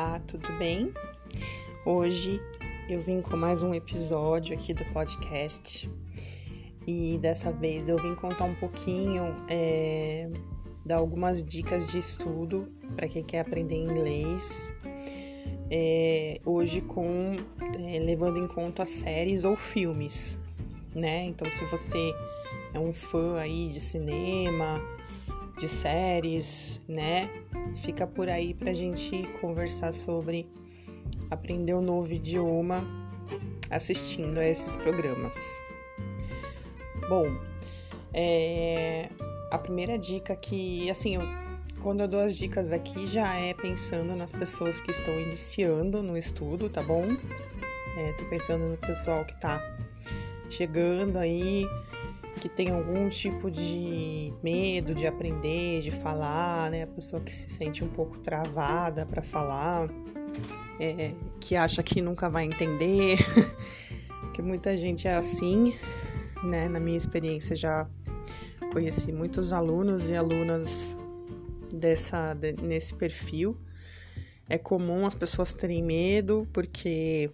Olá, tudo bem? Hoje eu vim com mais um episódio aqui do podcast e dessa vez eu vim contar um pouquinho, é, dar algumas dicas de estudo para quem quer aprender inglês. É, hoje com é, levando em conta séries ou filmes, né? Então se você é um fã aí de cinema, de séries, né? Fica por aí pra gente conversar sobre aprender um novo idioma assistindo a esses programas. Bom, é, a primeira dica que, assim, eu, quando eu dou as dicas aqui já é pensando nas pessoas que estão iniciando no estudo, tá bom? É, tô pensando no pessoal que tá chegando aí, que tem algum tipo de medo de aprender, de falar, né? A pessoa que se sente um pouco travada para falar, é, que acha que nunca vai entender, que muita gente é assim, né? Na minha experiência já conheci muitos alunos e alunas dessa de, nesse perfil. É comum as pessoas terem medo porque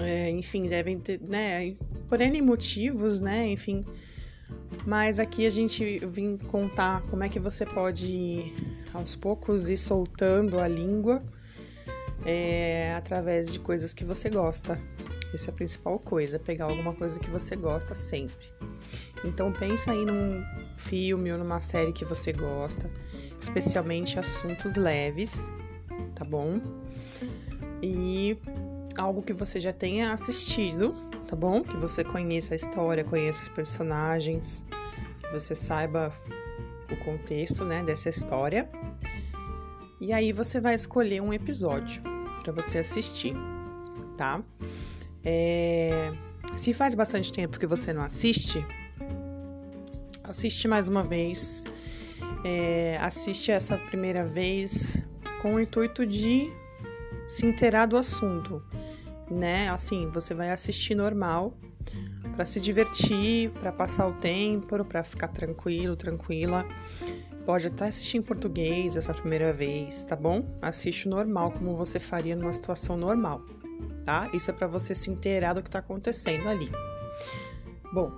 é, enfim, devem ter, né, por N motivos, né, enfim. Mas aqui a gente vim contar como é que você pode, aos poucos, ir soltando a língua é, através de coisas que você gosta. Essa é a principal coisa, pegar alguma coisa que você gosta sempre. Então pensa aí num filme ou numa série que você gosta, especialmente assuntos leves, tá bom? E algo que você já tenha assistido, tá bom? Que você conheça a história, conheça os personagens, que você saiba o contexto, né, dessa história. E aí você vai escolher um episódio para você assistir, tá? É... Se faz bastante tempo que você não assiste, assiste mais uma vez. É... Assiste essa primeira vez com o intuito de se inteirar do assunto né? Assim, você vai assistir normal para se divertir, para passar o tempo, para ficar tranquilo, tranquila. Pode até assistir em português essa primeira vez, tá bom? Assiste normal como você faria numa situação normal, tá? Isso é para você se inteirar do que tá acontecendo ali. Bom,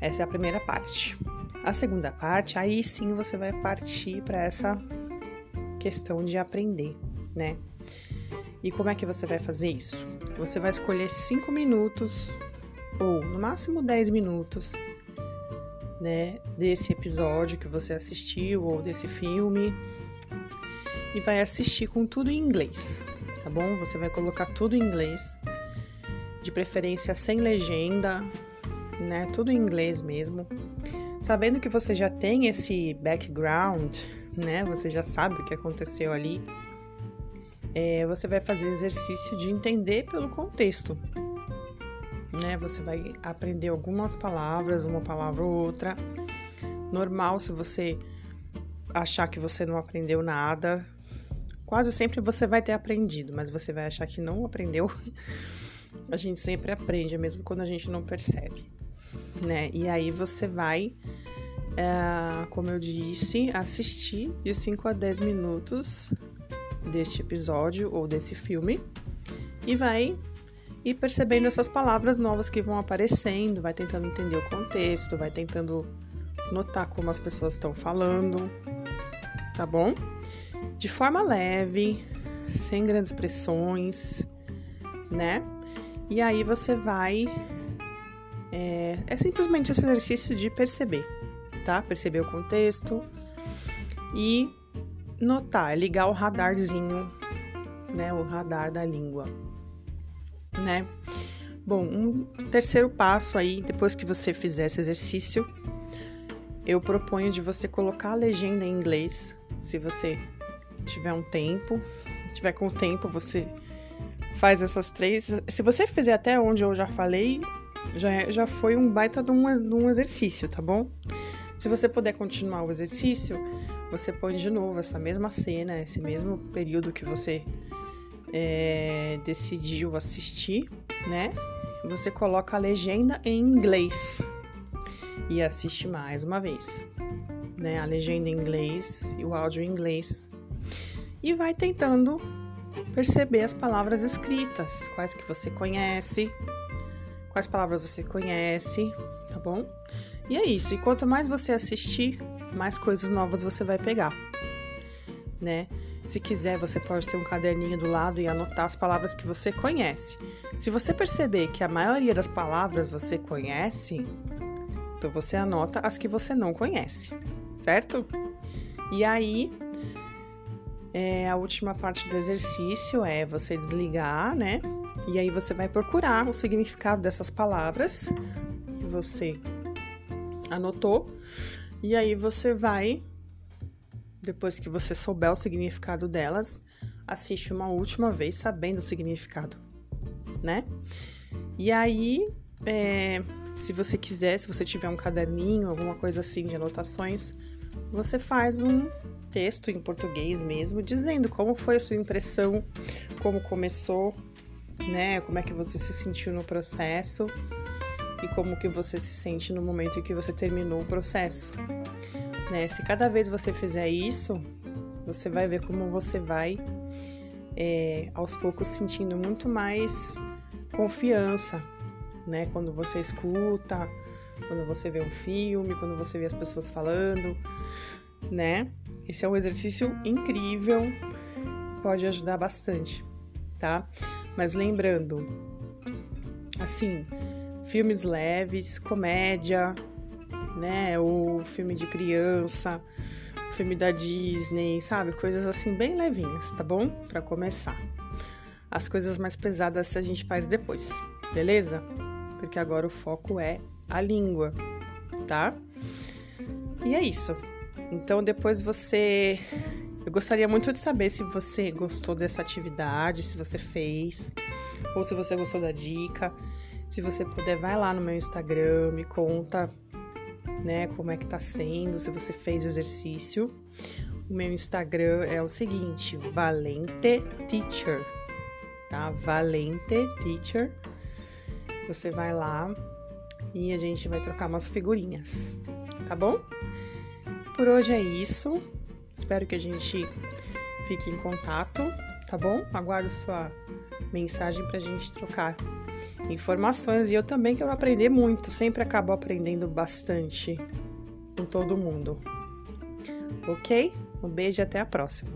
essa é a primeira parte. A segunda parte, aí sim você vai partir para essa questão de aprender, né? E como é que você vai fazer isso? Você vai escolher 5 minutos ou no máximo 10 minutos, né, desse episódio que você assistiu ou desse filme e vai assistir com tudo em inglês, tá bom? Você vai colocar tudo em inglês, de preferência sem legenda, né? Tudo em inglês mesmo. Sabendo que você já tem esse background, né? Você já sabe o que aconteceu ali é, você vai fazer exercício de entender pelo contexto. Né? Você vai aprender algumas palavras, uma palavra ou outra. Normal se você achar que você não aprendeu nada. Quase sempre você vai ter aprendido, mas você vai achar que não aprendeu. a gente sempre aprende, mesmo quando a gente não percebe. Né? E aí você vai, é, como eu disse, assistir de 5 a 10 minutos deste episódio ou desse filme e vai ir percebendo essas palavras novas que vão aparecendo, vai tentando entender o contexto, vai tentando notar como as pessoas estão falando, tá bom? De forma leve, sem grandes pressões, né? E aí você vai. É, é simplesmente esse exercício de perceber, tá? Perceber o contexto e notar, é ligar o radarzinho, né, o radar da língua, né? Bom, um terceiro passo aí, depois que você fizer esse exercício, eu proponho de você colocar a legenda em inglês, se você tiver um tempo, tiver com tempo, você faz essas três. Se você fizer até onde eu já falei, já, é, já foi um baita de um, de um exercício, tá bom? Se você puder continuar o exercício, você põe de novo essa mesma cena, esse mesmo período que você é, decidiu assistir, né? Você coloca a legenda em inglês e assiste mais uma vez, né? A legenda em inglês e o áudio em inglês. e vai tentando perceber as palavras escritas, quais que você conhece, quais palavras você conhece, tá bom? E é isso. E quanto mais você assistir, mais coisas novas você vai pegar, né? Se quiser, você pode ter um caderninho do lado e anotar as palavras que você conhece. Se você perceber que a maioria das palavras você conhece, então você anota as que você não conhece, certo? E aí, é, a última parte do exercício é você desligar, né? E aí você vai procurar o significado dessas palavras você anotou. E aí você vai, depois que você souber o significado delas, assiste uma última vez sabendo o significado, né? E aí, é, se você quiser, se você tiver um caderninho, alguma coisa assim de anotações, você faz um texto em português mesmo, dizendo como foi a sua impressão, como começou, né? Como é que você se sentiu no processo e como que você se sente no momento em que você terminou o processo. Né? Se cada vez você fizer isso, você vai ver como você vai é, aos poucos sentindo muito mais confiança, né? Quando você escuta, quando você vê um filme, quando você vê as pessoas falando, né? Esse é um exercício incrível, pode ajudar bastante, tá? Mas lembrando, assim, filmes leves, comédia, né? Ou filme de criança, filme da Disney, sabe? Coisas assim bem levinhas, tá bom? Para começar. As coisas mais pesadas a gente faz depois, beleza? Porque agora o foco é a língua, tá? E é isso. Então depois você. Eu gostaria muito de saber se você gostou dessa atividade, se você fez, ou se você gostou da dica. Se você puder, vai lá no meu Instagram, me conta, né, como é que tá sendo, se você fez o exercício. O meu Instagram é o seguinte, Valente Teacher, tá? Valente Teacher. Você vai lá e a gente vai trocar umas figurinhas, tá bom? Por hoje é isso. Espero que a gente fique em contato, tá bom? Aguardo sua mensagem pra gente trocar informações e eu também quero aprender muito, sempre acabo aprendendo bastante com todo mundo. Ok? Um beijo e até a próxima.